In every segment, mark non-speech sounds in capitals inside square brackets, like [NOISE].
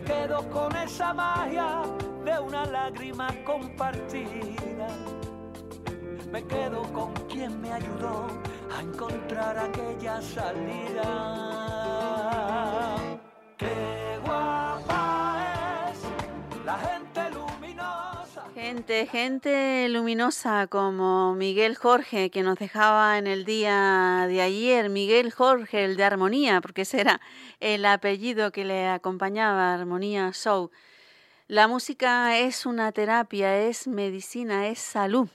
Me quedo con esa magia de una lágrima compartida. Me quedo con quien me ayudó a encontrar aquella salida. Gente, gente luminosa como Miguel Jorge, que nos dejaba en el día de ayer, Miguel Jorge, el de Armonía, porque ese era el apellido que le acompañaba, Armonía Show. La música es una terapia, es medicina, es salud.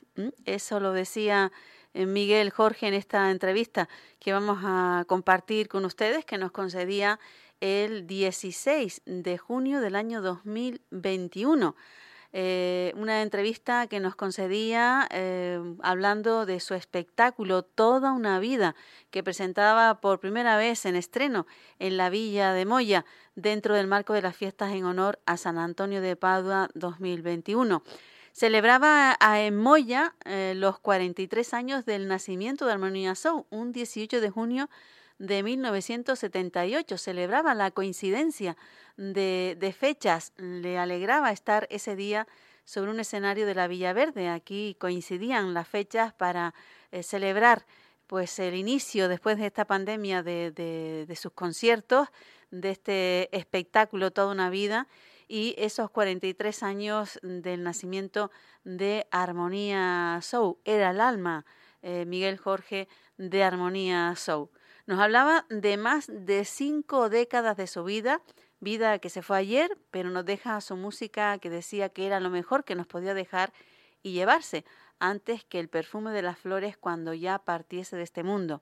Eso lo decía eh, Miguel Jorge en esta entrevista que vamos a compartir con ustedes, que nos concedía el 16 de junio del año 2021. Eh, una entrevista que nos concedía eh, hablando de su espectáculo Toda una vida, que presentaba por primera vez en estreno en la Villa de Moya, dentro del marco de las fiestas en honor a San Antonio de Padua 2021. Celebraba en Moya eh, los 43 años del nacimiento de Armonía Show, un 18 de junio de 1978. Celebraba la coincidencia de, fechas. Le alegraba estar ese día sobre un escenario de la Villa Verde. Aquí coincidían las fechas para eh, celebrar pues el inicio después de esta pandemia de, sus conciertos, de este espectáculo Toda una vida y esos 43 años del nacimiento de Armonía Show. Era el alma, eh, Miguel Jorge, de Armonía Show. Nos hablaba de más de cinco décadas de su vida, vida que se fue ayer, pero nos deja su música que decía que era lo mejor que nos podía dejar y llevarse antes que el perfume de las flores cuando ya partiese de este mundo.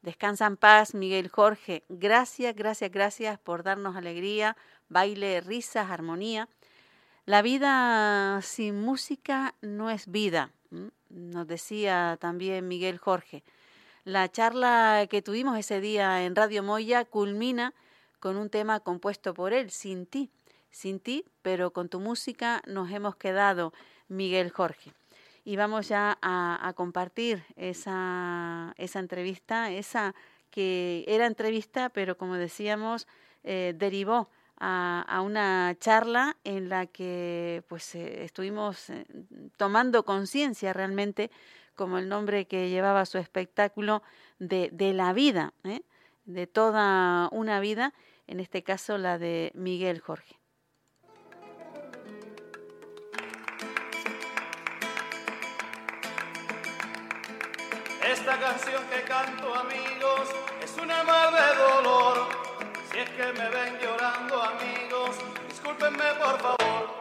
Descansa en paz, Miguel Jorge. Gracias, gracias, gracias por darnos alegría, baile, risas, armonía. La vida sin música no es vida, nos decía también Miguel Jorge. La charla que tuvimos ese día en Radio Moya culmina con un tema compuesto por él, Sin ti. Sin ti, pero con tu música nos hemos quedado, Miguel Jorge. Y vamos ya a, compartir esa, esa entrevista, esa que era entrevista, pero como decíamos, eh, derivó a, una charla en la que pues eh, estuvimos eh, tomando conciencia realmente como el nombre que llevaba su espectáculo de, de la vida, ¿eh? de toda una vida, en este caso la de Miguel Jorge. Esta canción que canto amigos es una mar de dolor. Si es que me ven llorando amigos, discúlpenme por favor.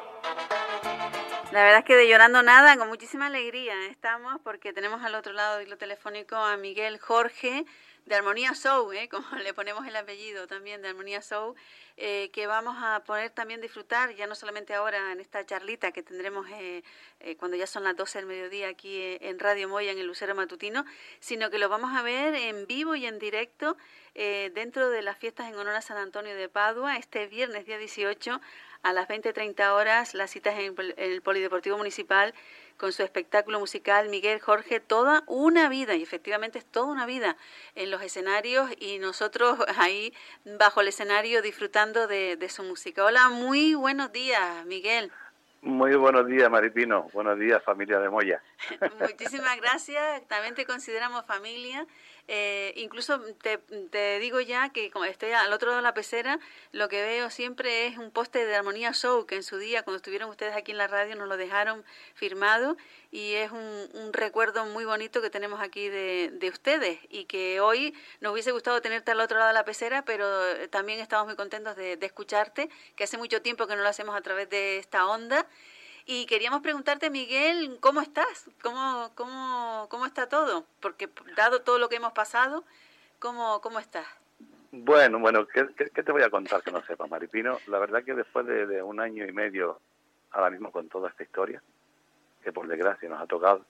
La verdad es que de llorando nada, con muchísima alegría estamos porque tenemos al otro lado del telefónico a Miguel Jorge de Armonía Show, ¿eh? [LAUGHS] como le ponemos el apellido también de Armonía Show, eh, que vamos a poder también disfrutar, ya no solamente ahora en esta charlita que tendremos eh, eh, cuando ya son las 12 del mediodía aquí en Radio Moya, en el Lucero Matutino, sino que lo vamos a ver en vivo y en directo dentro de las fiestas en honor a San Antonio de Padua, este viernes día 18 a las 20.30 horas, las citas en el Polideportivo Municipal con su espectáculo musical Miguel Jorge, toda una vida, y efectivamente es toda una vida en los escenarios y nosotros [LAUGHS] ahí bajo el escenario disfrutando de, su música. Hola, muy buenos días, Miguel. Muy buenos días, Maripino. Buenos días, familia de Moya. [LAUGHS] Muchísimas gracias. También te consideramos familia eh, incluso te, te, digo ya que como estoy al otro lado de la pecera, lo que veo siempre es un poste de Armonía Show, que en su día, cuando estuvieron ustedes aquí en la radio, nos lo dejaron firmado y es un, un recuerdo muy bonito que tenemos aquí de, de, ustedes y que hoy nos hubiese gustado tenerte al otro lado de la pecera, pero también estamos muy contentos de, de escucharte, que hace mucho tiempo que no lo hacemos a través de esta onda y queríamos preguntarte, Miguel, ¿cómo estás? ¿Cómo, cómo, cómo está todo? Porque dado todo lo que hemos pasado, ¿cómo, cómo estás? Bueno, bueno, ¿qué, te voy a contar que no sepas, Maripino? La verdad que después de, un año y medio, ahora mismo con toda esta historia, que por desgracia nos ha tocado,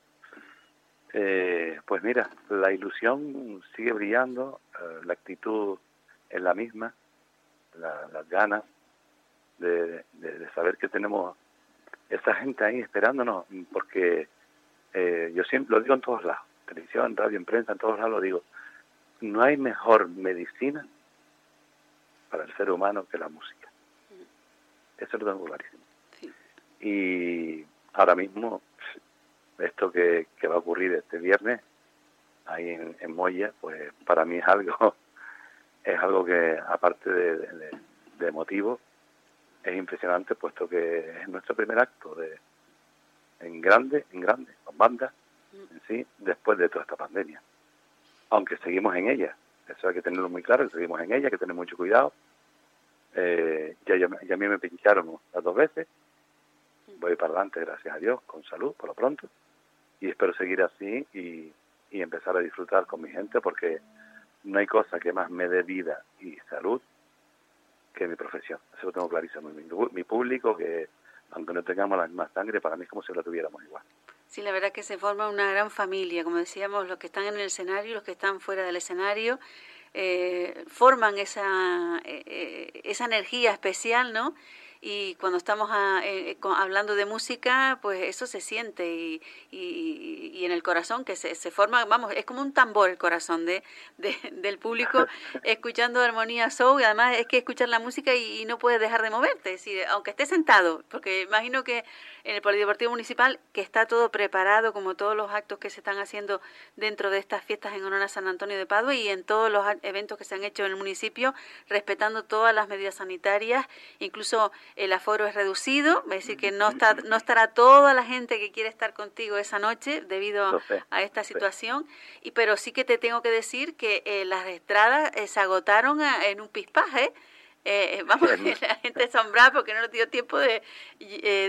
eh, pues mira, la ilusión sigue brillando, eh, la actitud es la misma, las ganas de, saber que tenemos esa gente ahí esperándonos, porque eh, yo siempre lo digo en todos lados, televisión, radio, en prensa, en todos lados lo digo, no hay mejor medicina para el ser humano que la música. Eso lo tengo clarísimo. Y ahora mismo, esto que, va a ocurrir este viernes, ahí en, en Moya, pues para mí es algo, [LAUGHS] es algo que aparte de, de, de emotivo, es impresionante puesto que es nuestro primer acto de en grande, en grande, con bandas, mm. en sí, después de toda esta pandemia. Aunque seguimos en ella, eso hay que tenerlo muy claro, seguimos en ella, hay que tener mucho cuidado. Eh, ya, ya, a mí me pincharon las dos veces, voy para adelante, gracias a Dios, con salud por lo pronto, y espero seguir así y, y empezar a disfrutar con mi gente porque no hay cosa que más me dé vida y salud que mi profesión. Eso lo tengo clarísimo. Mi, público, que aunque no tengamos la misma sangre, para mí es como si la tuviéramos igual. Sí, la verdad que se forma una gran familia, como decíamos, los que están en el escenario, los que están fuera del escenario, eh, forman esa, eh, eh, esa energía especial, ¿no? Y cuando estamos eh, hablando de música, pues eso se siente y, y, en el corazón que se, se, forma, vamos, es como un tambor el corazón de, [LAUGHS] del público [LAUGHS] escuchando Armonía Soul y además es que escuchar la música y, no puedes dejar de moverte, es decir, aunque estés sentado, porque imagino que en el Polideportivo Municipal que está todo preparado como todos los actos que se están haciendo dentro de estas fiestas en honor a San Antonio de Padua y en todos los eventos que se han hecho en el municipio, respetando todas las medidas sanitarias, incluso el aforo es reducido, es decir, que no, está, no estará toda la gente que quiere estar contigo esa noche debido a esta situación, y pero sí que te tengo que decir que eh, las entradas eh, se agotaron en un pispaje. Eh, vamos, [LAUGHS] la gente asombrada porque no nos dio tiempo de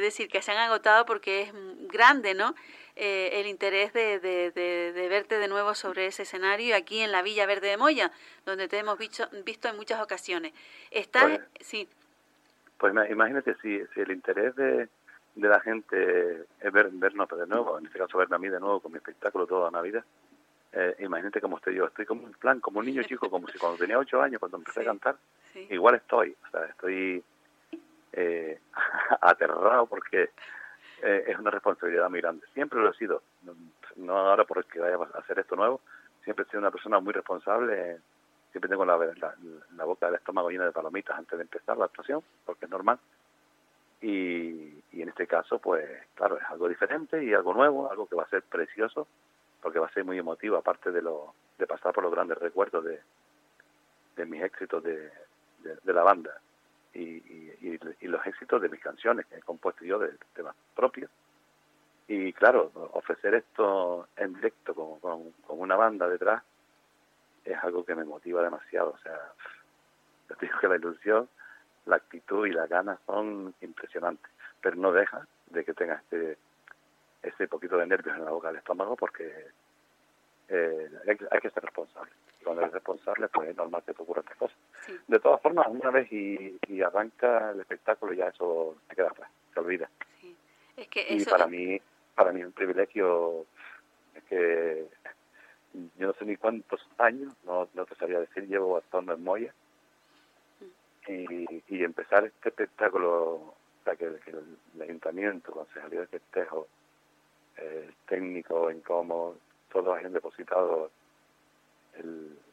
decir que se han agotado porque es grande, ¿no? el interés de, de, verte de nuevo sobre ese escenario aquí en la Villa Verde de Moya, donde te hemos visto, visto en muchas ocasiones. Estás, pues, sí. Pues imagínate si, si el interés de, de la gente es ver, vernos de nuevo, en este caso verme a mí de nuevo con mi espectáculo toda la vida, eh, imagínate cómo estoy yo, estoy como un plan, como un niño chico, como si cuando tenía ocho años, cuando empecé a cantar, igual estoy, o sea, estoy eh, [LAUGHS] aterrado porque eh, es una responsabilidad muy grande. Siempre lo he sido, no, no ahora porque vaya a hacer esto nuevo, siempre he sido una persona muy responsable siempre tengo la, boca del estómago llena de palomitas antes de empezar la actuación, porque es normal. Y, y, en este caso, pues claro, es algo diferente y algo nuevo, algo que va a ser precioso, porque va a ser muy emotivo, aparte de, lo, de pasar por los grandes recuerdos de, de mis éxitos de, de, la banda y, y, y, los éxitos de mis canciones que he compuesto yo de temas propios. Y claro, ofrecer esto en directo con, con una banda detrás, es algo que me motiva demasiado. O sea, yo digo que la ilusión, la actitud y las ganas son impresionantes, pero no deja de que tenga este ese poquito de nervios en la boca del estómago porque eh, hay, que ser responsable. Y cuando eres responsable, pues es normal que te ocurran estas cosas. De todas formas, una vez y, y, arranca el espectáculo, ya eso se queda atrás, se olvida. y para mí, para mí es un privilegio es que yo no sé ni cuántos años, no, no te sabía decir, llevo actuando en Moya. Y, y empezar este espectáculo, sea, que, el, ayuntamiento, concejalía de festejo, el técnico en cómo todos hayan depositado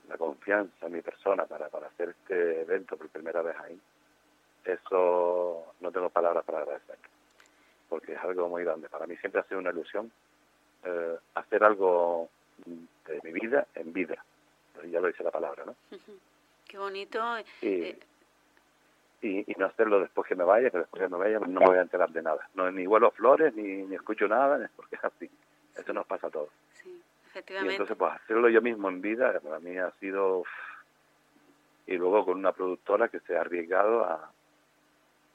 la confianza en mi persona para, para hacer este evento por primera vez ahí, eso no tengo palabras para agradecer, porque es algo muy grande. Para mí siempre ha sido una ilusión eh, hacer algo de mi vida en vida. Ya lo dice la palabra, ¿no? Qué bonito. Eh. Y, y, no hacerlo después que me vaya, que después que me vaya no me voy a enterar de nada. No, ni huelo flores, ni, ni escucho nada, porque es [LAUGHS] así. Eso nos pasa a todos. Sí, efectivamente. Y entonces, pues hacerlo yo mismo en vida, para mí ha sido... Y luego con una productora que se ha arriesgado a...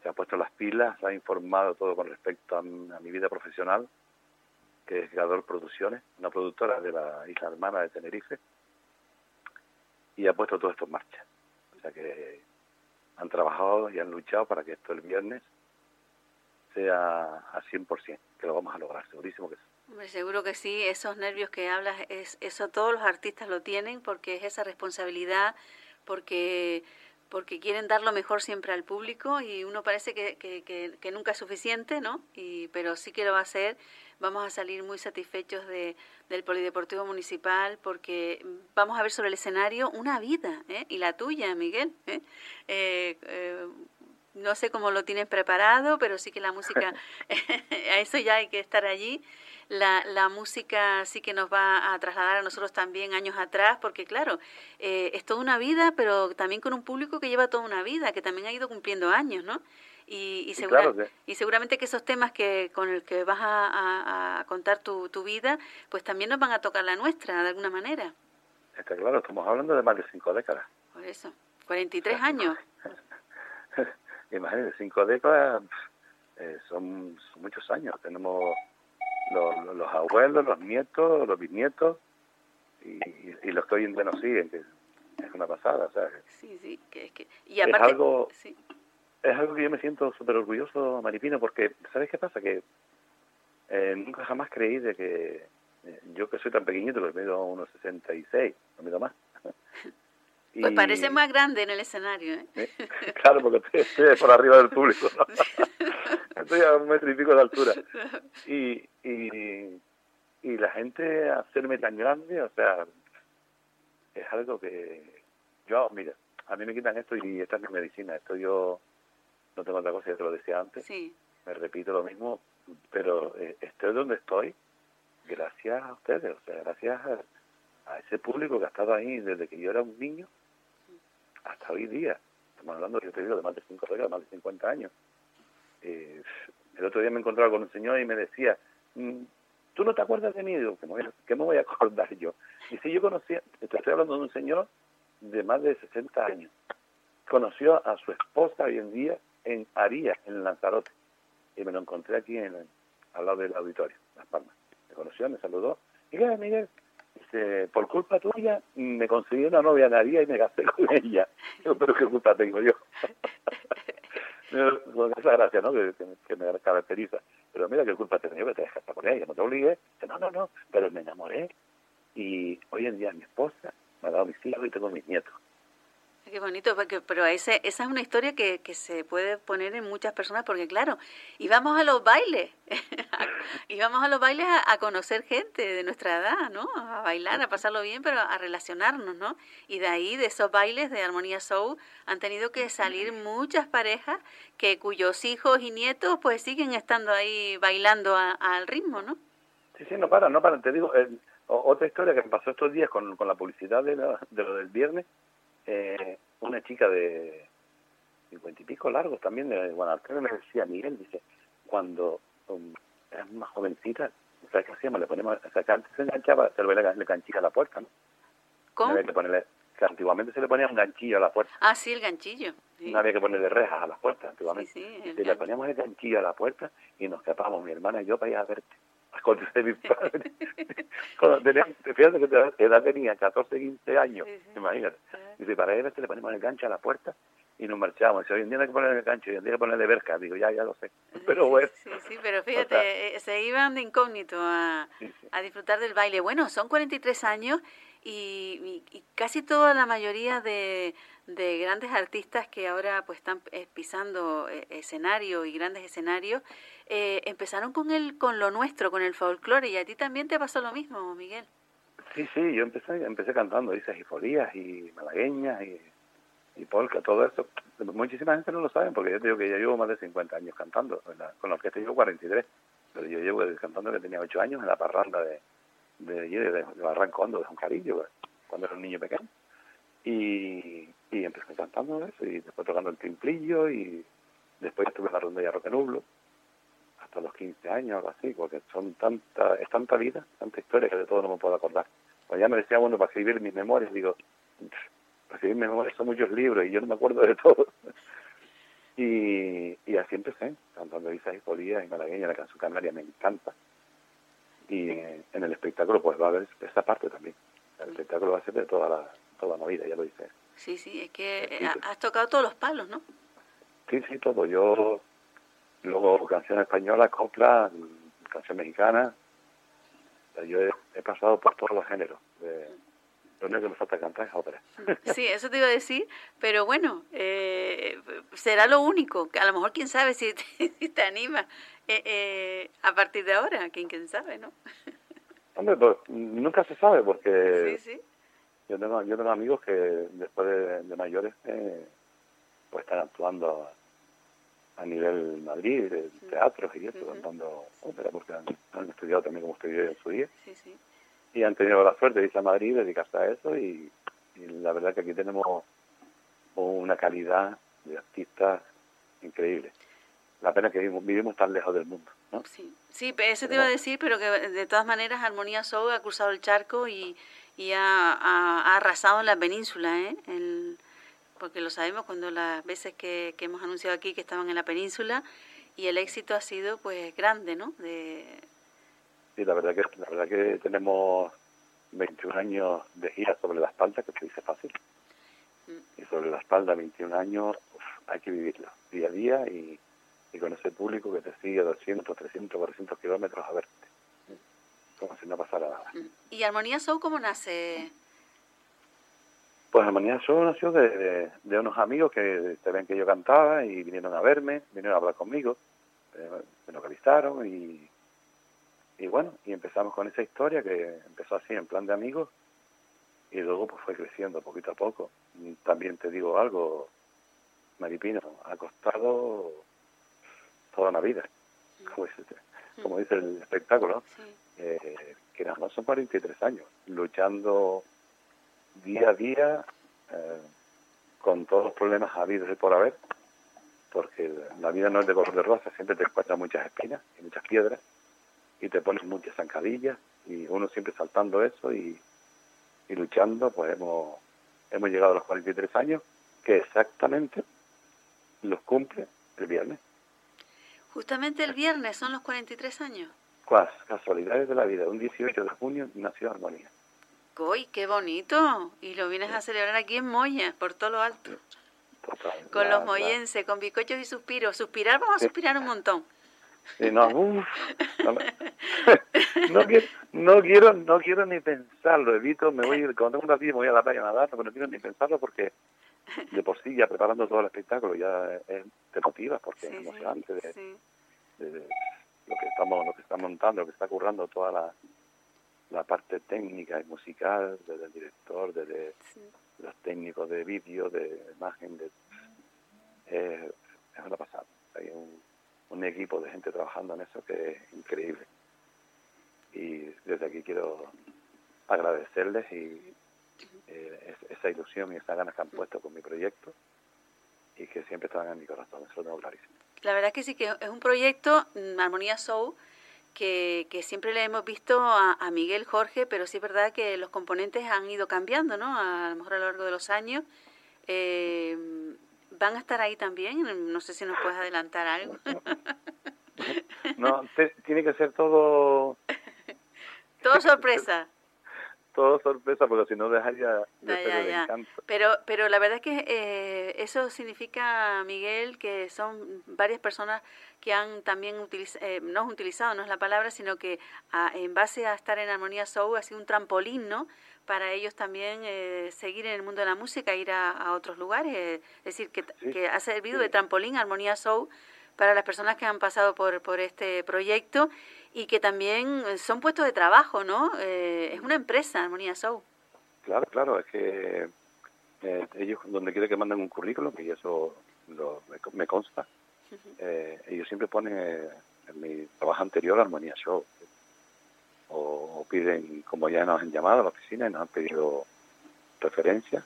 Se ha puesto las pilas, ha informado todo con respecto a mi vida profesional que es Gador Producciones, una productora de la isla hermana de Tenerife, y ha puesto todo esto en marcha. O sea que han trabajado y han luchado para que esto el viernes sea a 100%, que lo vamos a lograr, segurísimo que sí. seguro que sí, esos nervios que hablas, es, eso todos los artistas lo tienen porque es esa responsabilidad, porque porque quieren dar lo mejor siempre al público y uno parece que, que, que, nunca es suficiente, ¿no? Y, pero sí que lo va a hacer. Vamos a salir muy satisfechos de, del Polideportivo Municipal porque vamos a ver sobre el escenario una vida, ¿eh? Y la tuya, Miguel, ¿eh? Eh, no sé cómo lo tienes preparado, pero sí que la música, [LAUGHS] [LAUGHS] a eso ya hay que estar allí. La, la, música sí que nos va a trasladar a nosotros también años atrás, porque claro, eh, es toda una vida, pero también con un público que lleva toda una vida, que también ha ido cumpliendo años, ¿no? Y, y, y seguramente que esos temas que con el que vas a, a, contar tu, tu vida, pues también nos van a tocar la nuestra, de alguna manera. Está claro, estamos hablando de más de cinco décadas. Por eso, 43 [LAUGHS] años. Imagínate, cinco décadas eh, son, muchos años. Tenemos los, los, abuelos, los nietos, los bisnietos y, y, los que hoy en día nos siguen, que es una pasada, ¿sabes? Sí, sí, que es que... Y aparte, es algo, es algo que yo me siento súper orgulloso, Maripino, porque, ¿sabes qué pasa? Que eh, nunca jamás creí de que eh, yo que soy tan pequeñito, que mido unos 66, no mido más. [LAUGHS] Pues parece más grande en el escenario, ¿eh? ¿Eh? [LAUGHS] Claro, porque estoy, por arriba del público. [LAUGHS] estoy a un metro y pico de altura. Y, y, y la gente hacerme tan grande, o sea, es algo que yo, mira, a mí me quitan esto y esta es mi medicina. Esto yo no tengo otra cosa, ya te lo decía antes. Sí. Me repito lo mismo, pero eh, estoy donde estoy gracias a ustedes, o sea, gracias a, ese público que ha estado ahí desde que yo era un niño hasta hoy día. Estamos hablando, yo te digo, de más de cinco décadas, más de 50 años. Eh, el otro día me encontraba con un señor y me decía, mm, ¿tú no te acuerdas de mí? Digo, ¿qué me voy a acordar yo? Y si yo conocía, estoy hablando de un señor de más de 60 años. Conoció a su esposa hoy en día en Arías, en Lanzarote. Y me lo encontré aquí en, al lado del auditorio, Las Palmas me conoció, me saludó. Y Miguel, Miguel, dice, por culpa tuya me conseguí una novia Naría y me gasté con [LAUGHS] ella. Yo, pero qué culpa tengo yo. [LAUGHS] con esa gracia, ¿no? Que, que, me caracteriza. Pero mira qué culpa yo que te dejaste con ella, no te obligué. No, no, no, pero me enamoré. Y hoy en día mi esposa me ha dado mis hijos y tengo mis nietos. Qué bonito, porque, pero ese, esa es una historia que, que se puede poner en muchas personas, porque claro, íbamos a los bailes, [LAUGHS] íbamos a los bailes a, conocer gente de nuestra edad, ¿no? A bailar, a pasarlo bien, pero a relacionarnos, ¿no? Y de ahí, de esos bailes de Armonía Soul, han tenido que salir muchas parejas que cuyos hijos y nietos pues siguen estando ahí bailando al ritmo, ¿no? Sí, sí, no para, no para. Te digo, eh, otra historia que me pasó estos días con, con la publicidad de, de lo del viernes, eh, una chica de cincuenta y pico largos también de Guadalajara me decía Miguel dice cuando um, era más jovencita ¿sabes qué hacíamos? le ponemos o sea, que antes se enganchaba se le, le ganchilla a la puerta ¿no? ¿Cómo? que ponerle que antiguamente se le ponía un ganchillo a la puerta ah sí el ganchillo no había que ponerle rejas a las puertas antiguamente sí, sí, y le poníamos el ganchillo a la puerta y nos escapábamos mi hermana y yo para ir a verte a mis [LAUGHS] padres. Cuando tenía, fíjate que edad tenía 14, 15 años, imagínate. Dice, para él le ponemos el gancho a la puerta y nos marchamos. Dice, hoy en día hay que poner el gancho, hoy en día hay que ponerle verja. Digo, ya, ya lo sé. Pero bueno. Sí, sí, pero fíjate, eh, se iban de incógnito a, a disfrutar del baile. Bueno, son 43 años y, y, casi toda la mayoría de, de, grandes artistas que ahora pues están eh, pisando eh, escenario y grandes escenarios eh, empezaron con el con lo nuestro con el folclore y a ti también te pasó lo mismo Miguel sí sí yo empecé empecé cantando dices y folías y malagueñas y, y polka todo eso muchísima gente no lo sabe porque yo digo que ya llevo más de 50 años cantando con que estoy yo 43 pero yo llevo cantando que tenía 8 años en la parranda de de, de, de Barranco Hondo, de un cariño, cuando era un niño pequeño. Y, y empecé cantando eso, y después tocando el timplillo, y después estuve en la rondalla Roque Nublo, hasta los 15 años, algo así, porque son tanta, es tanta vida, tanta historia que de todo no me puedo acordar. Pues ya me decía, bueno, para escribir mis memorias, digo, para escribir mis memorias son muchos libros y yo no me acuerdo de todo. [LAUGHS] y, y así empecé, cantando Isas y Polías y Malagueña, la canción canaria me encanta y en el espectáculo pues va a haber esa parte también. El espectáculo va a ser de toda la, toda la vida, ya lo dice. Sí, sí, es que has tocado todos los palos, ¿no? Sí, sí, todo. Yo, luego canción española, copla, canción mexicana. Yo he, pasado por todos los géneros. lo único que me falta cantar es ópera. Sí, eso te iba a decir, pero bueno, eh, será lo único. A lo mejor quién sabe si [LAUGHS] si te anima eh, eh, a partir de ahora, quién, quién sabe, ¿no? Hombre, pues nunca se sabe porque sí, sí. Yo, tengo, yo amigos que después de, mayores eh, pues están actuando a nivel Madrid, de teatros y eso, cantando ópera, porque han, estudiado también como estudié en su día. Y han tenido la suerte de irse a Madrid, dedicarse a eso y, la verdad que aquí tenemos una calidad de artistas increíble. La pena que vivimos, tan lejos del mundo. ¿no? Sí, sí, eso te iba a decir, pero que de todas maneras Armonía Soul ha cruzado el charco y, y ha, ha, arrasado en la península, ¿eh? El, porque lo sabemos cuando las veces que, hemos anunciado aquí que estaban en la península y el éxito ha sido pues grande, ¿no? De... Sí, la verdad que la verdad que tenemos 21 años de gira sobre la espalda, que se dice fácil. Mm. Y sobre la espalda 21 años hay que vivirlo día a día y, con ese público que te sigue 200, 300, 400 kilómetros a verte. Como si no pasara nada. Mm. ¿Y Armonía Show cómo nace? Pues Armonía Show nació de, de, unos amigos que se ven que yo cantaba y vinieron a verme, vinieron a hablar conmigo, eh, me localizaron y, y bueno, y empezamos con esa historia que empezó así en plan de amigos y luego pues fue creciendo poquito a poco. También te digo algo, Maripino, ha costado toda una vida, como dice, como dice el espectáculo, eh, que nada más son 43 años, luchando día a día eh, con todos los problemas habidos y por haber, porque la vida no es de color de rosa, siempre te encuentras muchas espinas y muchas piedras y te pones muchas zancadillas y uno siempre saltando eso y, y luchando, pues hemos, hemos llegado a los 43 años, que exactamente los cumple el viernes. Justamente el viernes son los 43 años. Casualidades de la vida, un 18 de junio nació Armonía. ¡Uy, qué bonito! Y lo vienes a celebrar aquí en Moya, por todo lo alto. con los moyenses, con bizcochos y suspiros. Suspirar, vamos a suspirar un montón. no, [LAUGHS] [LAUGHS] no, quiero, no, quiero, no quiero ni pensarlo, evito, me voy, [LAUGHS] cuando tengo un ratito me voy a la playa a nadar, pero no quiero ni pensarlo porque de por sí ya preparando todo el espectáculo ya es, te motivas porque es emocionante de, lo que estamos lo que está montando, lo que está currando toda la, la parte técnica y musical, desde el director, desde los técnicos de vídeo, de imagen, de, eh, es una pasada. Hay un, un equipo de gente trabajando en eso que es increíble. Y desde aquí quiero agradecerles y eh, esa ilusión y esa ganas que han puesto con mi proyecto y que siempre están en mi corazón, eso lo tengo clarísimo. La verdad es que sí, que es un proyecto, mm, Armonía Soul, que, que, siempre le hemos visto a, a, Miguel Jorge, pero sí es verdad que los componentes han ido cambiando, ¿no? A, lo mejor a lo largo de los años. Eh, ¿Van a estar ahí también? No sé si nos puedes adelantar algo. [LAUGHS] no, tiene que ser todo... todo sorpresa [LAUGHS] todo sorpresa porque si no dejaría de Pero, pero la verdad es que eh, eso significa, Miguel, que son varias personas que han también utilizado, eh, no utilizado, no es la palabra, sino que en base a estar en Armonía Soul ha sido un trampolín, ¿no? Para ellos también eh, seguir en el mundo de la música, ir a, otros lugares. es decir, que, que ha servido de trampolín Armonía Soul para las personas que han pasado por, por este proyecto y que también son puestos de trabajo, ¿no? Eh, es una empresa, Armonía Show. Claro, claro, es que eh, ellos donde quiera que manden un currículum, y eso lo, me, consta, eh, ellos siempre ponen en mi trabajo anterior Armonía Show. O, piden, como ya nos han llamado a la oficina y nos han pedido referencias.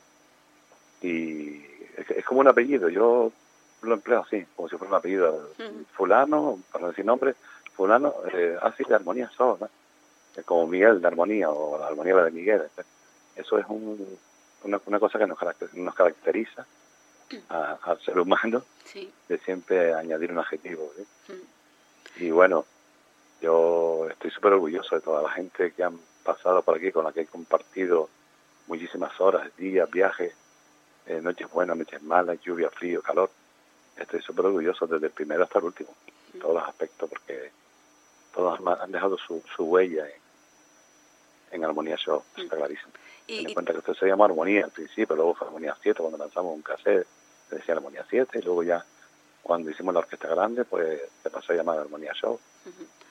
Y es, como un apellido, yo lo empleo así, como si fuera un apellido fulano, para decir nombre, fulano, eh, así de armonía son, como Miguel de armonía o la armonía de Miguel. Eso es un, una, una, cosa que nos, nos caracteriza al ser humano, de siempre añadir un adjetivo. Mm. Y bueno, yo estoy súper orgulloso de toda la gente que han pasado por aquí, con la que he compartido muchísimas horas, días, viajes, eh, noches buenas, noches malas, lluvia, frío, calor. Estoy súper orgulloso desde el primero hasta el último, en todos los aspectos, porque todos han dejado su, su huella en, en Armonía Show, está clarísimo. Y, Ten cuenta que esto se llama Armonía al principio, luego fue Armonía 7, cuando lanzamos un cassette, se decía Armonía 7, y luego ya cuando hicimos la orquesta grande, pues se pasó a llamar Armonía Show,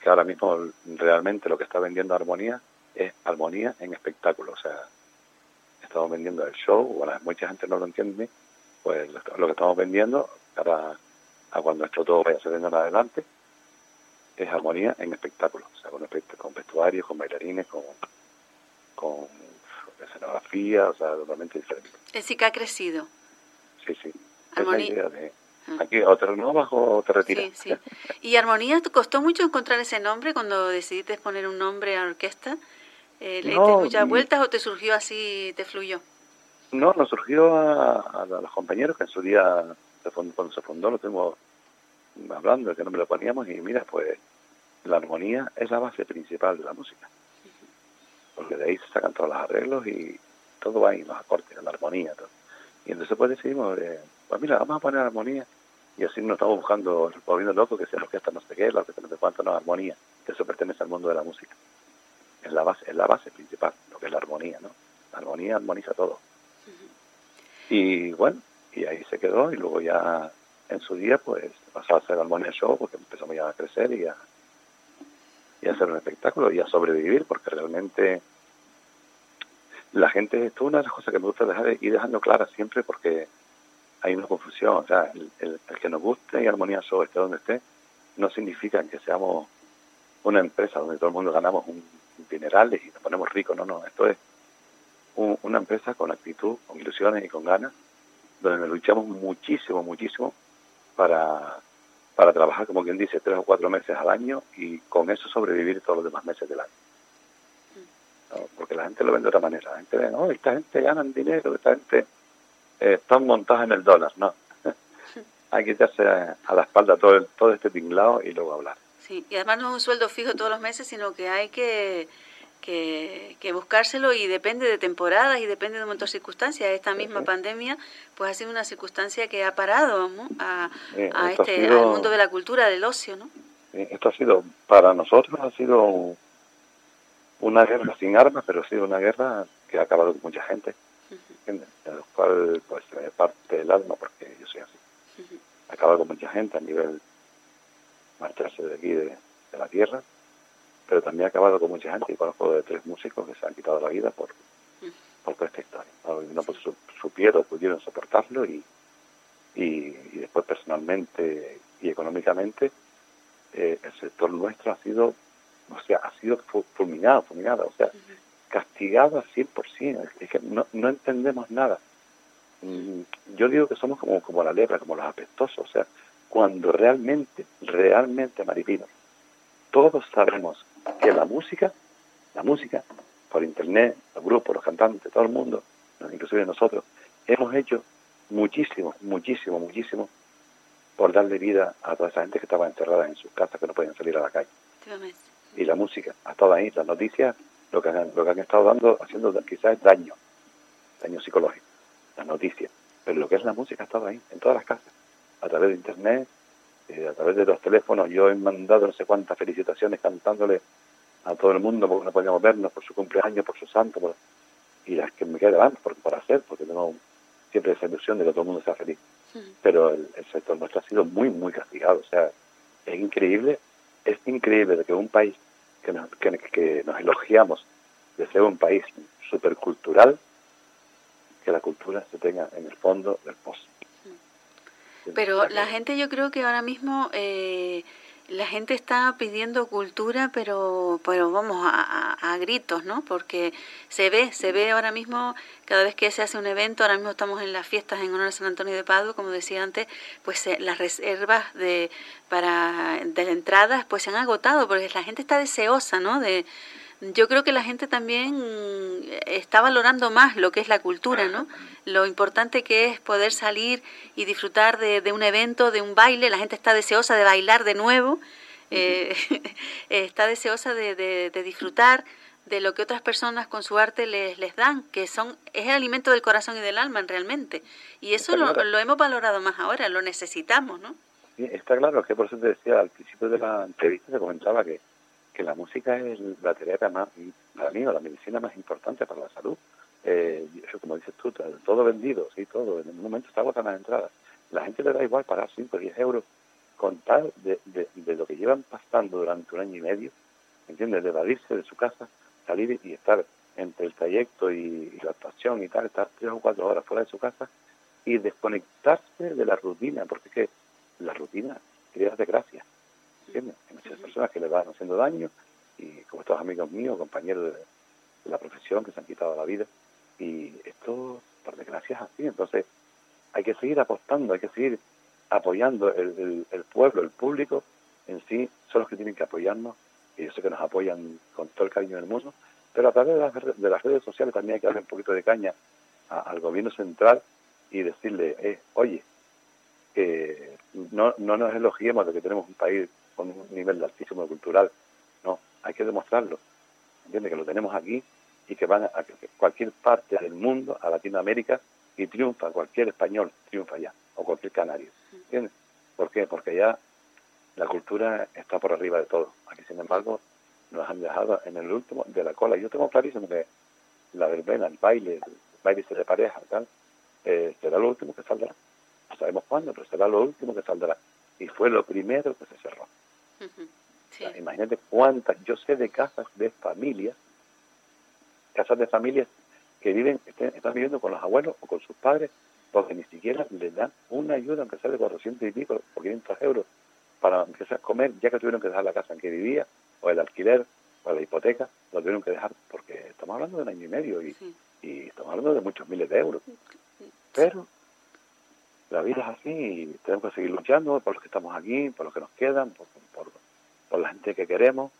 que ahora mismo realmente lo que está vendiendo Armonía es Armonía en espectáculo, o sea, estamos vendiendo el show, bueno, mucha gente no lo entiende, pues lo, que estamos vendiendo, cada, a cuando esto todo vaya saliendo adelante, es armonía en espectáculos, o sea, con, con vestuarios, con bailarines, con, con escenografía, o sea, totalmente diferente. Es decir, que ha crecido. Sí, sí. Armonía. Ah. Aquí o te renovas o te retiras. Sí, sí. ¿Y Armonía te costó mucho encontrar ese nombre cuando decidiste poner un nombre a la orquesta? Eh, ¿Le diste muchas vueltas o te surgió así, te fluyó? No, nos surgió a, los compañeros que en su día, cuando se fundó, lo tengo hablando de que no me lo poníamos y mira, pues la armonía es la base principal de la música. Porque de ahí se sacan todos los arreglos y todo va ahí, los acordes, la armonía. Todo. Y entonces pues decidimos, eh, pues mira, vamos a poner armonía. Y así nos estamos buscando, volviendo loco, que sea la orquesta no sé qué, la orquesta no sé cuánto, no, armonía. Que eso pertenece al mundo de la música. Es la base, es la base principal, lo que es la armonía, ¿no? La armonía armoniza todo. Y bueno, y ahí se quedó y luego ya en su día pues pasó a hacer Armonía Show porque empezamos ya a crecer y a, y a hacer un espectáculo y a sobrevivir porque realmente la gente, esto es una de las cosas que me gusta dejar ir dejando clara siempre porque hay una confusión, o sea, el, que nos guste y Armonía Show esté donde esté, no significa que seamos una empresa donde todo el mundo ganamos un, dinerales y nos ponemos ricos, no, no, esto es una empresa con actitud, con ilusiones y con ganas, donde luchamos muchísimo, muchísimo para, para trabajar, como quien dice, tres o cuatro meses al año y con eso sobrevivir todos los demás meses del año. Porque la gente lo ve de otra manera. La gente ve, no, esta gente gana dinero, esta gente eh, están montados en el dólar. No, [LAUGHS] hay que echarse a, la espalda todo, todo este tinglado y luego hablar. Sí, y además no es un sueldo fijo todos los meses, sino que hay que que, buscárselo y depende de temporadas y depende de un montón de circunstancias. Esta misma pandemia pues ha sido una circunstancia que ha parado a, este, al mundo de la cultura, del ocio. ¿no? esto ha sido, para nosotros ha sido una guerra sin armas, pero ha sido una guerra que ha acabado con mucha gente, en la cual pues me parte del alma porque yo soy así. Ha acabado con mucha gente a nivel marcharse de aquí, de la tierra pero también ha acabado con mucha gente y conozco de tres músicos que se han quitado la vida por, por toda esta historia. No, pues, supieron, pudieron soportarlo y, y, después personalmente y económicamente eh, el sector nuestro ha sido, o sea, ha sido fulminado, fulminado, o sea, castigado al 100%. Es que no, no entendemos nada. Mm, yo digo que somos como, como la lepra, como los apestosos, o sea, cuando realmente, realmente, Maripino, todos sabemos que la música, la música, por internet, los grupos, los cantantes, todo el mundo, inclusive nosotros, hemos hecho muchísimo, muchísimo, muchísimo por darle vida a toda esa gente que estaba encerrada en sus casas, que no podían salir a la calle. Y la música ha estado ahí, las noticias, lo que han, lo que han estado dando, haciendo quizás daño, daño psicológico, las noticias. Pero lo que es la música ha estado ahí, en todas las casas, a través de internet, eh, a través de los teléfonos yo he mandado no sé cuántas felicitaciones cantándole a todo el mundo porque no podíamos vernos por su cumpleaños, por su santo, y las que me quedan por, por hacer, porque tengo siempre esa ilusión de que todo el mundo sea feliz. Pero el, sector nuestro ha sido muy, muy castigado. O sea, es increíble, es increíble de que un país que nos, que, nos elogiamos de ser un país supercultural, que la cultura se tenga en el fondo del pozo. Pero la gente yo creo que ahora mismo eh, la gente está pidiendo cultura, pero, pero vamos a, gritos, ¿no? Porque se ve, se ve ahora mismo, cada vez que se hace un evento, ahora mismo estamos en las fiestas en honor a San Antonio de Padua, como decía antes, pues eh, las reservas de para de entradas pues se han agotado, porque la gente está deseosa, ¿no? De, yo creo que la gente también está valorando más lo que es la cultura, ¿no? Lo importante que es poder salir y disfrutar de, un evento, de un baile. La gente está deseosa de bailar de nuevo, eh, [LAUGHS] está deseosa de, disfrutar de lo que otras personas con su arte les, les dan, que son es el alimento del corazón y del alma realmente. Y eso lo, lo hemos valorado más ahora, lo necesitamos, ¿no? Sí, está claro, que por eso te decía al principio de la entrevista, te comentaba que que la música es la terapia más, para mí, o la medicina más importante para la salud. Eh, como dices tú, todo vendido, sí, todo. En un momento está agotando las entradas. La gente le da igual pagar 5 o 10 euros con tal de, de, lo que llevan pasando durante un año y medio, ¿entiendes? De evadirse de su casa, salir y estar entre el trayecto y, la actuación y tal, estar tres o cuatro horas fuera de su casa y desconectarse de la rutina, porque es que la rutina crea desgracia. Hay muchas personas que le van haciendo daño y como estos amigos míos, compañeros de, la profesión que se han quitado la vida y esto, por desgracia, es así. Entonces, hay que seguir apostando, hay que seguir apoyando el, el, pueblo, el público en sí, son los que tienen que apoyarnos y yo sé que nos apoyan con todo el cariño del mundo, pero a través de las, de las redes sociales también hay que darle un poquito de caña al gobierno central y decirle, eh, oye, que no, no nos elogiemos de que tenemos un país con un nivel altísimo cultural, no, hay que demostrarlo, ¿entiendes? Que lo tenemos aquí y que van a, cualquier parte del mundo, a Latinoamérica, y triunfa, cualquier español triunfa allá, o cualquier canario, ¿entiendes? ¿Por qué? Porque ya la cultura está por arriba de todo. Aquí, sin embargo, nos han dejado en el último de la cola. Yo tengo clarísimo que la verbena, el baile, el baile de pareja, tal, eh, será lo último que saldrá. No sabemos cuándo, pero será lo último que saldrá. Y fue lo primero que se cerró. imagínate cuántas, yo sé de casas de familias, casas de familias que viven, están viviendo con los abuelos o con sus padres, porque ni siquiera les dan una ayuda, aunque sea de 400 y pico o 500 euros, para empezar a comer, ya que tuvieron que dejar la casa en que vivía, o el alquiler, o la hipoteca, lo tuvieron que dejar, porque estamos hablando de un año y medio y, y estamos hablando de muchos miles de euros. Pero la vida es así y tenemos que seguir luchando por los que estamos aquí, por los que nos quedan, por, la gente que queremos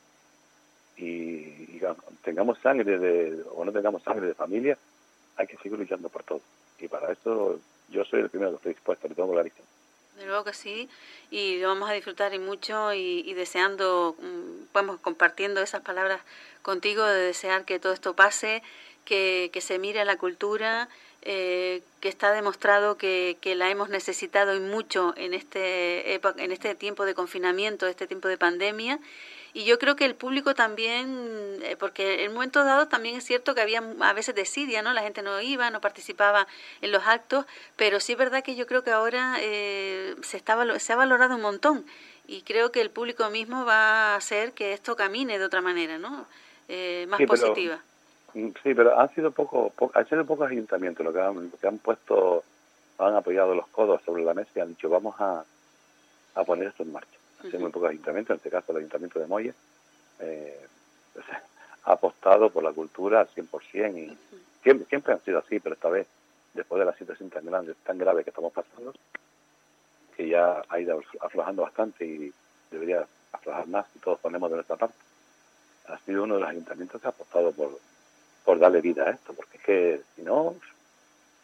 y, tengamos sangre de, o no tengamos sangre de familia, hay que seguir luchando por todo. Y para eso yo soy el primero que estoy dispuesto, le tengo clarísimo. De luego que sí, y lo vamos a disfrutar y mucho y, deseando, vamos mm, compartiendo esas palabras contigo de desear que todo esto pase, que, que se mire la cultura, eh, que está demostrado que, que, la hemos necesitado y mucho en este, en este tiempo de confinamiento, este tiempo de pandemia, y yo creo que el público también, eh, porque en momentos dados también es cierto que había a veces desidia, ¿no? La gente no iba, no participaba en los actos, pero sí es verdad que yo creo que ahora eh, se, está, se ha valorado un montón y creo que el público mismo va a hacer que esto camine de otra manera, ¿no? Eh, más positiva. Sí, pero han sido poco, han sido pocos ayuntamientos los que han, que han puesto, han apoyado los codos sobre la mesa y han dicho vamos a, a poner esto en marcha hace muy pocos ayuntamientos, en este caso el Ayuntamiento de Moya, eh, [LAUGHS] pues, ha apostado por la cultura al 100% y siempre, siempre han sido así, pero esta vez, después de la situación tan grande, tan grave que estamos pasando, que ya ha ido aflojando bastante y debería aflojar más y todos ponemos de nuestra parte, ha sido uno de los ayuntamientos que ha apostado por, por darle vida a esto, porque es que si no,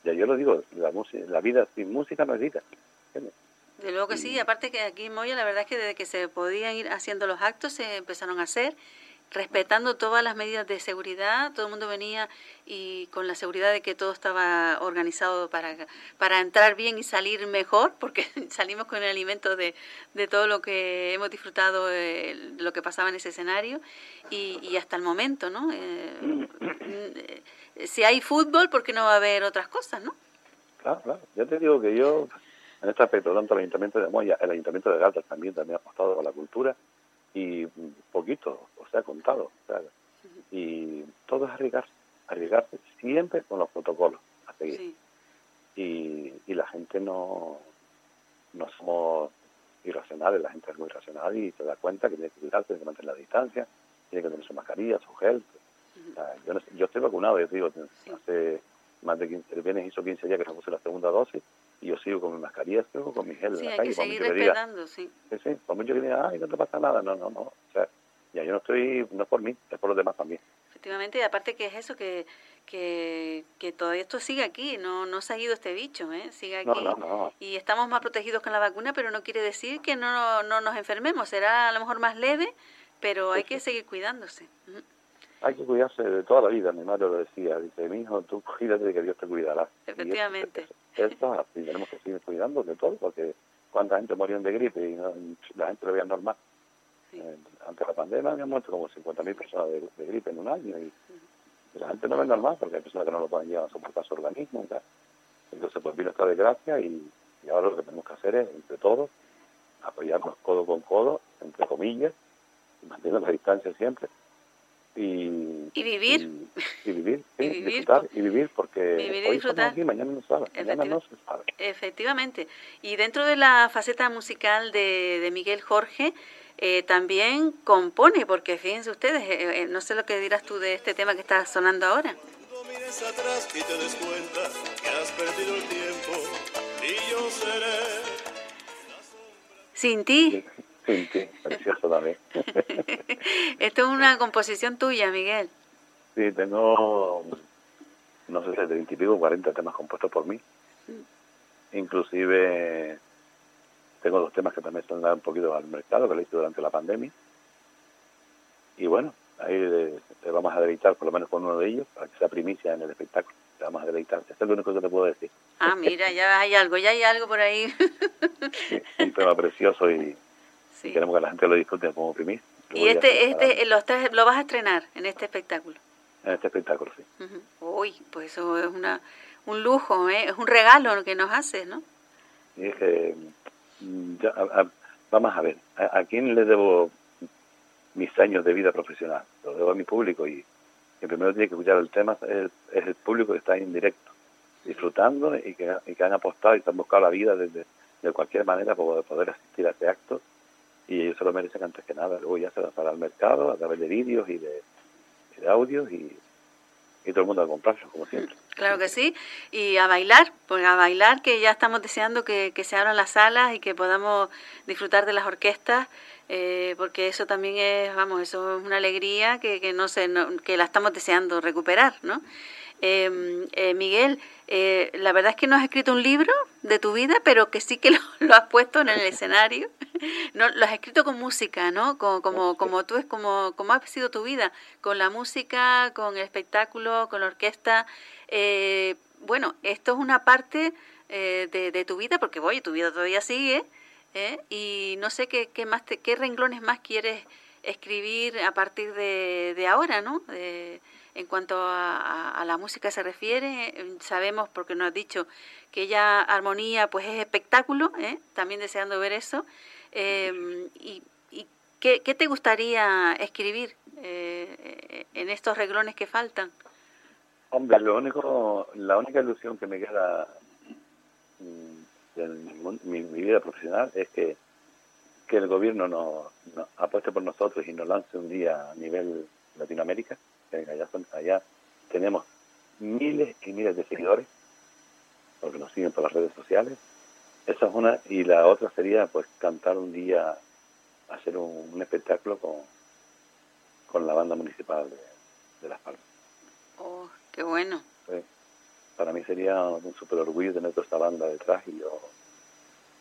ya yo lo digo, la, la vida sin música no es vida. De luego que sí, aparte que aquí en Moya la verdad es que desde que se podían ir haciendo los actos se empezaron a hacer respetando todas las medidas de seguridad, todo el mundo venía y con la seguridad de que todo estaba organizado para, para entrar bien y salir mejor, porque [LAUGHS] salimos con el alimento de, de todo lo que hemos disfrutado, de lo que pasaba en ese escenario y, y hasta el momento, ¿no? Eh, eh, si hay fútbol, ¿por qué no va a haber otras cosas, no? Claro, claro. Ya te digo que yo en este aspecto, tanto el Ayuntamiento de Moya, el Ayuntamiento de Galtas también, también ha apostado con la cultura y poquito, o sea, contado. y todo es arriesgarse, arriesgarse siempre con los protocolos a seguir. Y, y la gente no, no somos irracionales, la gente es muy racional y se da cuenta que tiene que cuidarse, tiene que mantener la distancia, tiene que tener su mascarilla, su gel. yo, yo estoy vacunado, yo digo, hace más de 15, el viernes hizo 15 días que se puse la segunda dosis y yo sigo con mi mascarilla, sigo con mi gel sí, en la calle. Sí, hay que seguir respetando, sí. Sí, sí, por mucho que diga, ay, no te pasa nada, no, no, no, o sea, ya yo no estoy, no es por mí, es por los demás también. Efectivamente, y aparte que es eso, que, que, que todo esto sigue aquí, no, no se ha ido este bicho, ¿eh? sigue aquí. No, no, y estamos más protegidos con la vacuna, pero no quiere decir que no, no nos enfermemos, será a lo mejor más leve, pero hay que seguir cuidándose hay que cuidarse de toda la vida, mi madre lo decía, dice, mi hijo, tú cuídate de que Dios te cuidará. Efectivamente. Y tenemos que seguir cuidando de todo, porque cuánta gente murió de gripe y la gente lo veía normal. Eh, ante la pandemia habían muerto como 50.000 personas de, gripe en un año y, la gente no ve normal porque hay personas que no lo pueden llevar a soportar su organismo. Entonces pues vino esta desgracia y, y ahora lo que tenemos que hacer es, entre todos, apoyarnos codo con codo, entre comillas, y manteniendo la distancia siempre, y, y vivir. Y, vivir, [LAUGHS] y disfrutar y vivir, porque hoy disfrutar. aquí, mañana no, sabe, mañana no se sabe. Efectivamente. Y dentro de la faceta musical de, de Miguel Jorge, eh, también compone, porque fíjense ustedes, eh, eh, no sé lo que dirás tú de este tema que está sonando ahora. atrás y te des cuenta que has perdido el tiempo y yo seré sin ti. Ti, precioso también. [LAUGHS] Esto es una composición tuya, Miguel. Sí, tengo, no sé si de 20 y pico, 40 temas compuestos por mí. Inclusive tengo dos temas que también están un poquito al mercado, que lo hice durante la pandemia. Y bueno, ahí te vamos a deleitar por lo menos con uno de ellos, para que sea primicia en el espectáculo. Te vamos a deleitar. Eso es lo único que te puedo decir. Ah, mira, ya hay algo, ya hay algo por ahí. [LAUGHS] un tema precioso y, queremos que la gente lo disfrute como primicia. ¿Y este, este lo, estás, lo vas a estrenar en este espectáculo? En este espectáculo, sí. Uy, pues eso es una, un lujo, ¿eh? es un regalo que nos haces, ¿no? Y es que vamos a ver, ¿a, quién le debo mis años de vida profesional? Lo debo a mi público y el primero tiene que escuchar el tema es, el público que está en directo, disfrutando y que, han apostado y se han buscado la vida desde de cualquier manera para poder asistir a este acto y ellos se lo merecen antes que nada. Luego ya se para al mercado a través de vídeos y de, de audios y, y todo el mundo a comprarlo, como siempre. Claro que sí, y a bailar, pues a bailar que ya estamos deseando que, se abran las salas y que podamos disfrutar de las orquestas, eh, porque eso también es, vamos, eso es una alegría que, que no sé, que la estamos deseando recuperar, ¿no? Em, eh, Miguel, eh, la verdad es que no has escrito un libro de tu vida, pero que sí que [LAUGHS] lo, has puesto en el escenario. [LAUGHS] no, lo has escrito con música, ¿no? Como, como, como tú es como, como ha sido tu vida, con la música, con el espectáculo, con la orquesta. Eh, bueno, esto es una parte de, de, tu vida, porque voy, tu vida todavía sigue, y no sé qué, qué más qué renglones más quieres escribir a partir de, de ahora, ¿no? De, en cuanto a, la música se refiere, eh, sabemos, porque nos has dicho, que ella armonía pues es espectáculo, ¿eh? también deseando ver eso. Em, y, qué, te gustaría escribir eh, en estos reglones que faltan? Hombre, lo único, la única ilusión que me queda mm, en mi, vida profesional es que, que el gobierno nos, apueste por nosotros y nos lance un día a nivel Latinoamérica allá, allá tenemos miles y miles de seguidores, porque nos siguen por las redes sociales. Esa es una, y la otra sería pues cantar un día, hacer un, espectáculo con, con la banda municipal de, Las Palmas. Oh, qué bueno. Para mí sería un súper orgullo tener toda esta banda detrás y yo,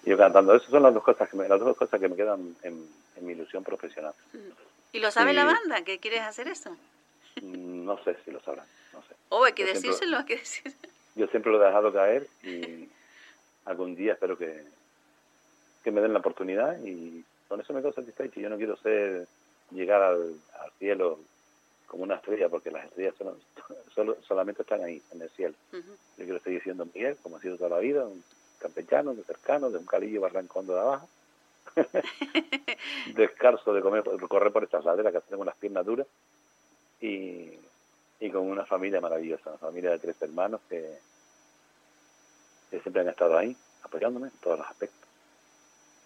yo cantando. Esas son las dos cosas que me, las dos cosas que me quedan en, mi ilusión profesional. ¿Y lo sabe la banda que quieres hacer eso? No sé si lo sabrán, no sé. Oh, hay que decírselo, hay que decir. Yo siempre lo he dejado caer y algún día espero que, que me den la oportunidad y con eso me quedo satisfecho. Yo no quiero ser llegar al, cielo como una estrella porque las estrellas solo, solamente están ahí, en el cielo. Yo quiero seguir siendo Miguel, como ha sido toda la vida, un campechano, de cercano, de un calillo barrancón de abajo. [LAUGHS] Descarso de comer, correr por estas laderas que tengo las piernas duras y, y con una familia maravillosa, una familia de tres hermanos que, siempre han estado ahí apoyándome en todos los aspectos.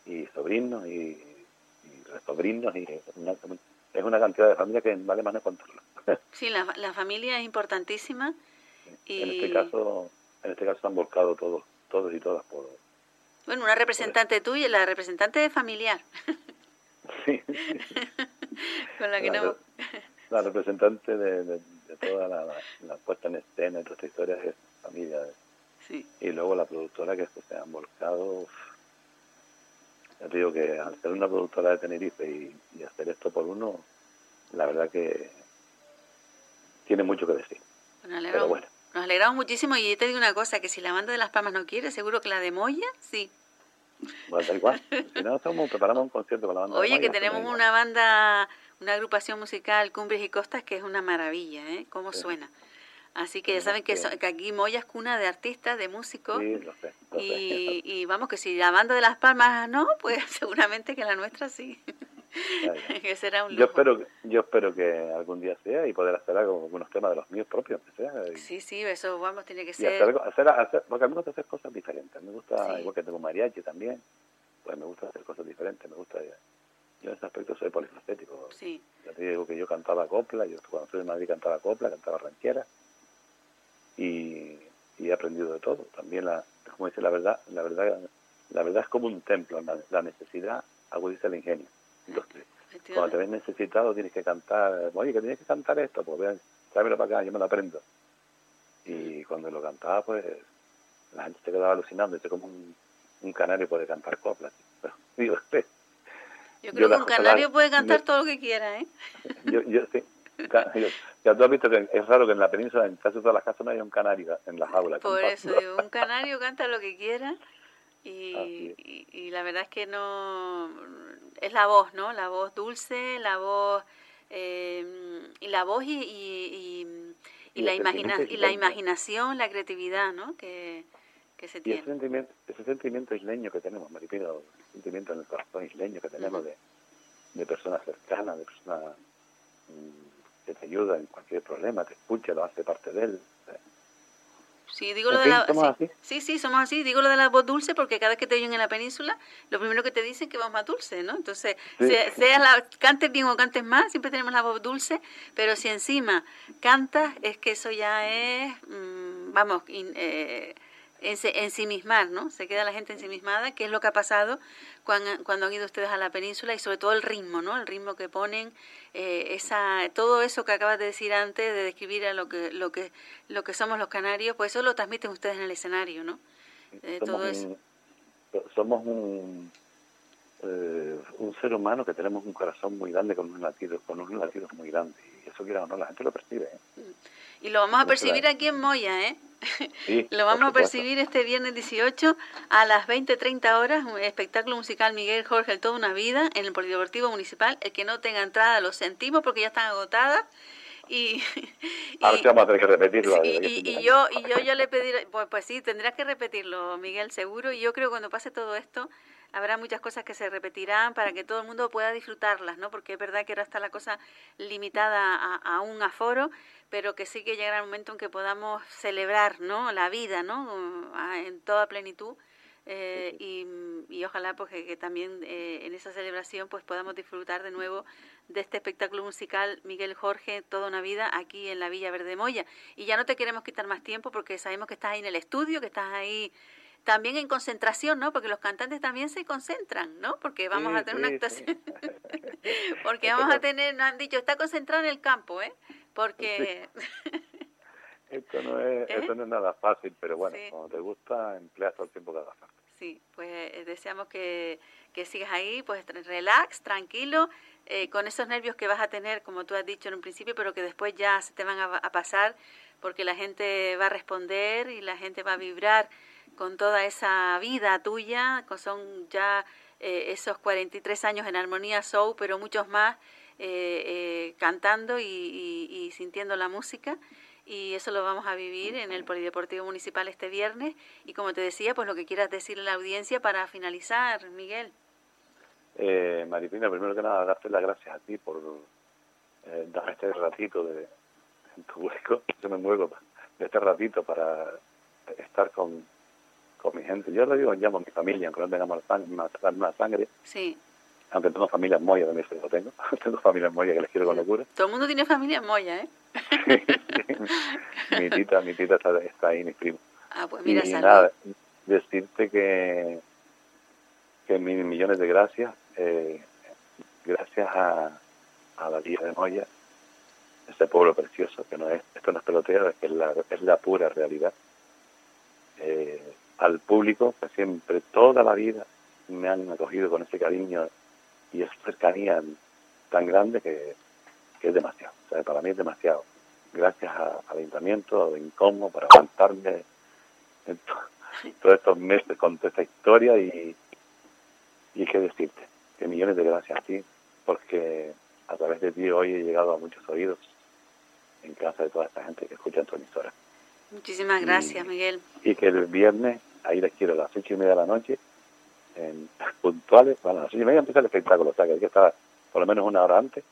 Y sobrinos y, y sobrinos y es una cantidad de familia que vale más de contarlo. [LAUGHS] Sí, la, la familia es importantísima. Y... En este caso, en este caso han volcado todos, todos y todas por. Bueno, una representante tuya, la representante familiar. Sí. [LAUGHS] Con la que no la representante de, toda la, puesta en escena y toda esta historia es familia. Y luego la productora que se han volcado. Te digo que al ser una productora de Tenerife y, hacer esto por uno, la verdad que tiene mucho que decir. Pero bueno. Nos alegramos muchísimo y te digo una cosa, que si la banda de Las Palmas no quiere, seguro que la de Moya, sí. Bueno, da igual. Si no, estamos preparando un concierto con la banda Oye, que tenemos una banda una agrupación musical, Cumbres y Costas, que es una maravilla, ¿eh? Cómo suena. Así que ya saben que, aquí Moya es cuna de artistas, de músicos. Sí, lo sé, y, y, vamos, que si la banda de Las Palmas no, pues [LAUGHS] seguramente que la nuestra sí. [LAUGHS] que será un Yo espero, yo espero que algún día sea y poder hacer algo, algunos temas de los míos propios, que sea. sí, sí, eso vamos, tiene que ser. Hacer, hacer, porque a mí me gusta hacer cosas diferentes. Me gusta, igual que tengo mariachi también, pues me gusta hacer cosas diferentes. Me gusta, yo en ese aspecto soy polifacético. Sí. Ya te digo que yo cantaba copla, yo cuando estuve en Madrid cantaba copla, cantaba ranchera y, y he aprendido de todo. También, la, como dice la verdad, la verdad la verdad es como un templo, la, necesidad agudiza el ingenio. Cuando te ves necesitado tienes que cantar, oye, que tienes que cantar esto, pues vean, tráemelo para acá, yo me lo aprendo. Y cuando lo cantaba, pues la gente se quedaba alucinando, es como un, canario puede cantar coplas. [LAUGHS] Digo, yo creo que un canario puede cantar todo lo que quiera, ¿eh? [LAUGHS] Yo, yo sí. ya tú has visto que es raro que en la península, en casi todas las casas, no haya un canario en las aulas. Por eso, digo, un canario canta lo que quiera y, y, la verdad es que no es la voz, ¿no? La voz dulce, la voz eh, y la voz y, y, y la imagina y la imaginación, la creatividad, ¿no? Que, que se tiene. Ese sentimiento, ese sentimiento isleño que tenemos, Maripino, ese sentimiento en el corazón isleño que tenemos de, de personas cercanas, de personas mm, que te ayudan en cualquier problema, te escucha, lo hace parte de él. Sí, digo lo de la, sí, sí, somos así. Digo lo de la voz dulce porque cada vez que te oyen en la península, lo primero que te dicen es que vamos más dulce, ¿no? Entonces, sea, la, cantes bien o cantes más, siempre tenemos la voz dulce, pero si encima cantas, es que eso ya es, mm, vamos, eh, ensimismar, ¿no? Se queda la gente ensimismada, que es lo que ha pasado cuando, cuando, han ido ustedes a la península y sobre todo el ritmo, ¿no? El ritmo que ponen, eh, esa, todo eso que acabas de decir antes, de describir a lo que, lo que, lo que somos los canarios, pues eso lo transmiten ustedes en el escenario, ¿no? Eh, somos todo eso. Un, somos un, eh, un ser humano que tenemos un corazón muy grande con unos latidos, con unos latidos muy grandes y eso quiera o no, la gente lo percibe. Y lo vamos a percibir aquí en Moya, ¿eh? [LAUGHS] lo vamos a percibir este viernes 18 a las 20-30 horas, un espectáculo musical Miguel Jorge, Toda una Vida, en el Polideportivo Municipal. El que no tenga entrada lo sentimos porque ya están agotadas. Y, [LAUGHS] y, vamos a tener que repetirlo. Y, yo, y yo, yo le pediré, pues, pues sí, tendrás que repetirlo, Miguel, seguro. Y yo creo que cuando pase todo esto, habrá muchas cosas que se repetirán para que todo el mundo pueda disfrutarlas, ¿no? Porque es verdad que ahora está la cosa limitada a, a un aforo, pero que sí que llegará el momento en que podamos celebrar, ¿no? La vida, ¿no? En toda plenitud. Eh, y, y, ojalá pues que, también eh, en esa celebración pues podamos disfrutar de nuevo de este espectáculo musical Miguel Jorge toda una vida aquí en la Villa Verde Moya y ya no te queremos quitar más tiempo porque sabemos que estás ahí en el estudio que estás ahí también en concentración, ¿no? Porque los cantantes también se concentran, ¿no? Porque vamos a tener una actuación. [LAUGHS] Porque vamos a tener, nos han dicho, está concentrado en el campo, ¿eh? Porque... [LAUGHS] esto, no es, ¿Eh? esto no es nada fácil, pero bueno, cuando te gusta, empleas todo el tiempo que haga falta. Sí, pues eh, deseamos que, que sigas ahí, pues relax, tranquilo, eh, con esos nervios que vas a tener, como tú has dicho en un principio, pero que después ya se te van a, a pasar porque la gente va a responder y la gente va a vibrar con toda esa vida tuya, son ya eh, esos 43 años en Armonía Soul, pero muchos más eh, eh, cantando y, sintiendo la música. Y eso lo vamos a vivir en el Polideportivo Municipal este viernes. Y como te decía, pues lo que quieras decirle a la audiencia para finalizar, Miguel. Eh, Maripina, primero que nada, darte las gracias a ti por eh, darme este ratito de, en tu hueco, [LAUGHS] yo me muevo, de este ratito para estar con, con mi gente. Yo lo digo, llamo a mi familia, aunque no tengamos la misma sangre. Sí. Aunque tengo familia en Moya, también lo tengo. [LAUGHS] tengo familia en Moya que les quiero con locura. Todo el mundo tiene familia en Moya, ¿eh? mi tita, mi tita está, está ahí, mi primo. [LAUGHS] Ah, pues mira, y nada, decirte que, que mil millones de gracias, eh, gracias a, a la tía de Moya, ese pueblo precioso, que no es, esto no es peloteo, es la, es la pura realidad. Eh, al público que siempre, toda la vida, me han acogido con ese cariño y esa cercanía tan grande que, es demasiado. para mí es demasiado. Gracias al ayuntamiento, a Incómodo, para aguantarme todos estos meses con toda esta historia y, y qué decirte, que millones de gracias a ti, porque a través de ti hoy he llegado a muchos oídos en casa de toda esta gente que escucha en tu emisora. Muchísimas gracias, Miguel. Y que el viernes ahí les quiero a las ocho y media de la noche, en, [LAUGHS] puntuales, bueno, a las ocho y media empieza el espectáculo, o sea que hay que estar por lo menos una hora antes,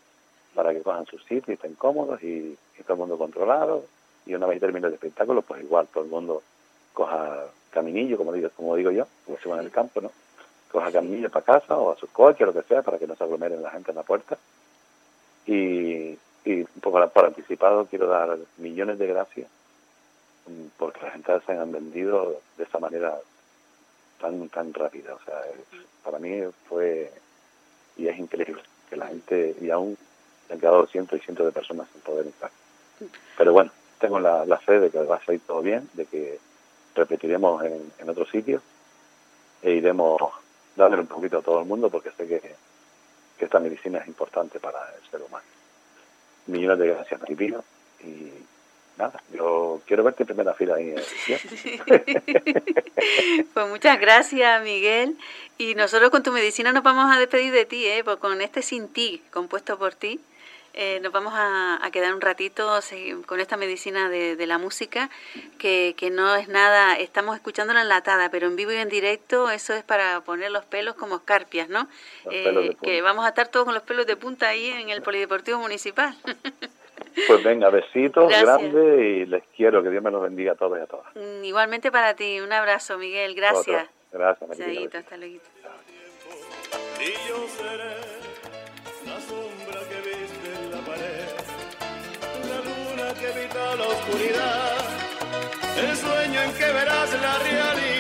para que cojan sus sitios y estén cómodos y, todo el mundo controlado. Y una vez termine el espectáculo, pues igual todo el mundo coja caminillo, como digo, como digo yo, como se en el campo, ¿no? Coja caminillo para casa o a sus coches, lo que sea, para que no se aglomeren la gente en la puerta. Y, y un poco por anticipado quiero dar millones de gracias porque las entradas se han vendido de esa manera tan tan rápida. O sea, para mí fue y es increíble que la gente, y aún han quedado cientos y cientos de personas sin poder entrar. Pero bueno, tengo la, fe de que va a salir todo bien, de que repetiremos en, en otro sitio e iremos dándole un poquito a todo el mundo porque sé que, que esta medicina es importante para el ser humano millones de gracias, Maripino. Y nada, yo quiero verte en primera fila ahí. [LAUGHS] [LAUGHS] pues muchas gracias, Miguel. Y nosotros con tu medicina nos vamos a despedir de ti, ¿eh? Pues con este Sin Ti, compuesto por ti. Eh, nos vamos a, quedar un ratito con esta medicina de, la música, que, que, no es nada, estamos escuchándola enlatada, pero en vivo y en directo eso es para poner los pelos como escarpias, ¿no? Eh, que vamos a estar todos con los pelos de punta ahí en el Polideportivo Municipal. [LAUGHS] Pues venga, besitos grandes y les quiero, que Dios me los bendiga a todos y a todas. Mm, igualmente para ti, un abrazo Miguel, gracias. Gracias, hasta luego. que evita la oscuridad, el sueño en que verás la realidad.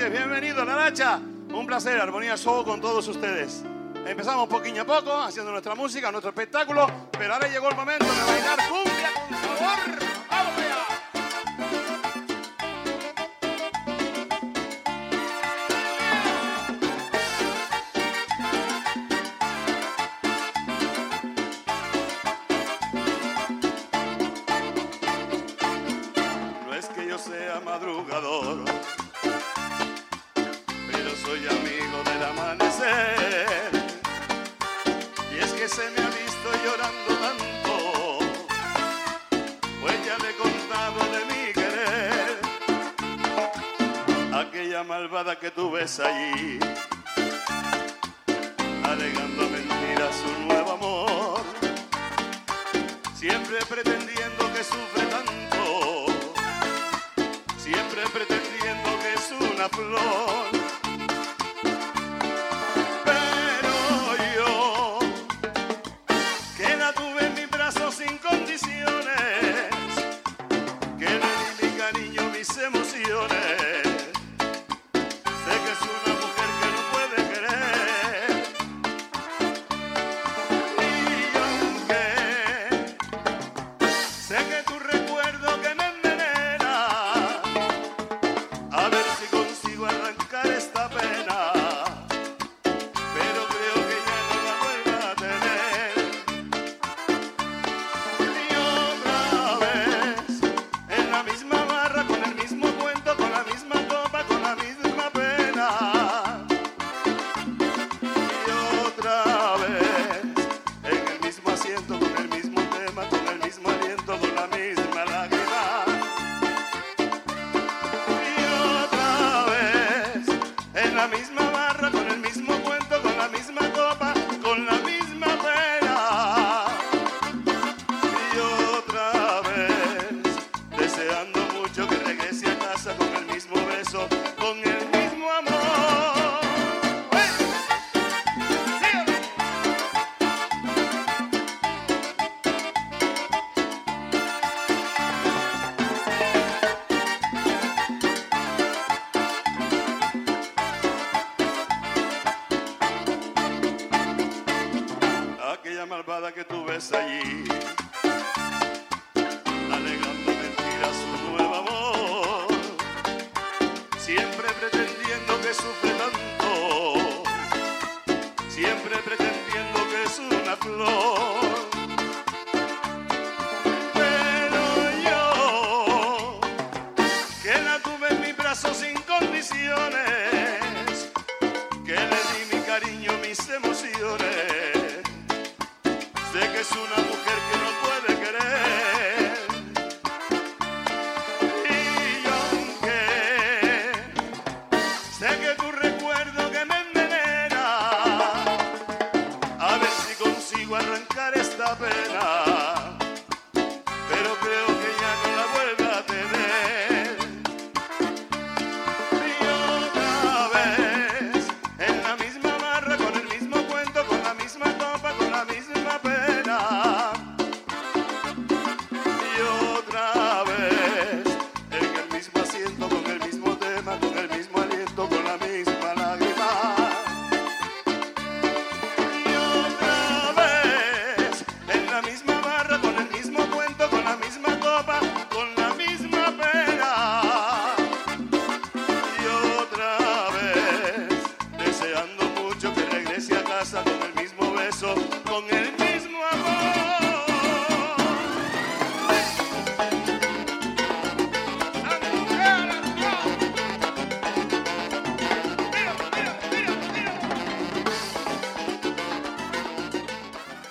Noches, bienvenidos a La Lacha. Un placer, Armonía Show con todos ustedes. Empezamos poquito a poco haciendo nuestra música, nuestro espectáculo, pero ahora llegó el momento de bailar cumbia con sabor. Tú ves allí. Alegando mentiras su nuevo amor. Siempre pretendiendo que sufre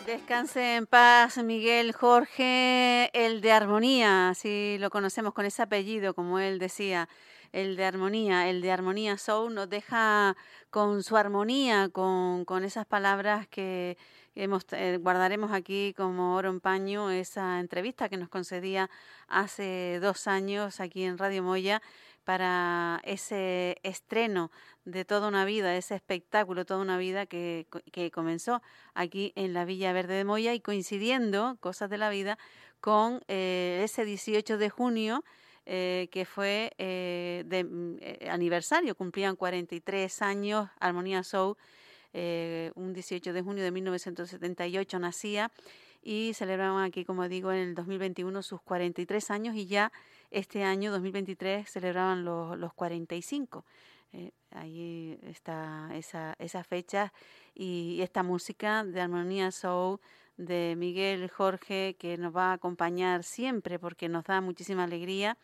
Descanse en paz, Miguel Jorge, el de armonía, si lo conocemos con ese apellido, como él decía, el de armonía, el de armonía Soul nos deja con su armonía, con, con esas palabras que hemos, eh, guardaremos aquí como oro en paño, esa entrevista que nos concedía hace dos años aquí en Radio Moya para ese estreno de toda una vida, ese espectáculo, toda una vida que, que comenzó aquí en la Villa Verde de Moya y coincidiendo, cosas de la vida, con eh, ese 18 de junio, eh, que fue eh, de eh, aniversario, cumplían 43 años, Armonía Soul, un 18 de junio de 1978 nacía y celebraban aquí, como digo, en el 2021 sus 43 años y ya este año, 2023, celebraban los, los 45. Eh, ahí está esa, esa fecha y esta música de Armonía Soul de Miguel Jorge que nos va a acompañar siempre porque nos da muchísima alegría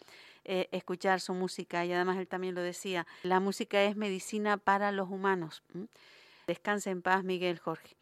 eh, escuchar su música y además él también lo decía, la música es medicina para los humanos. Descanse en paz Miguel Jorge.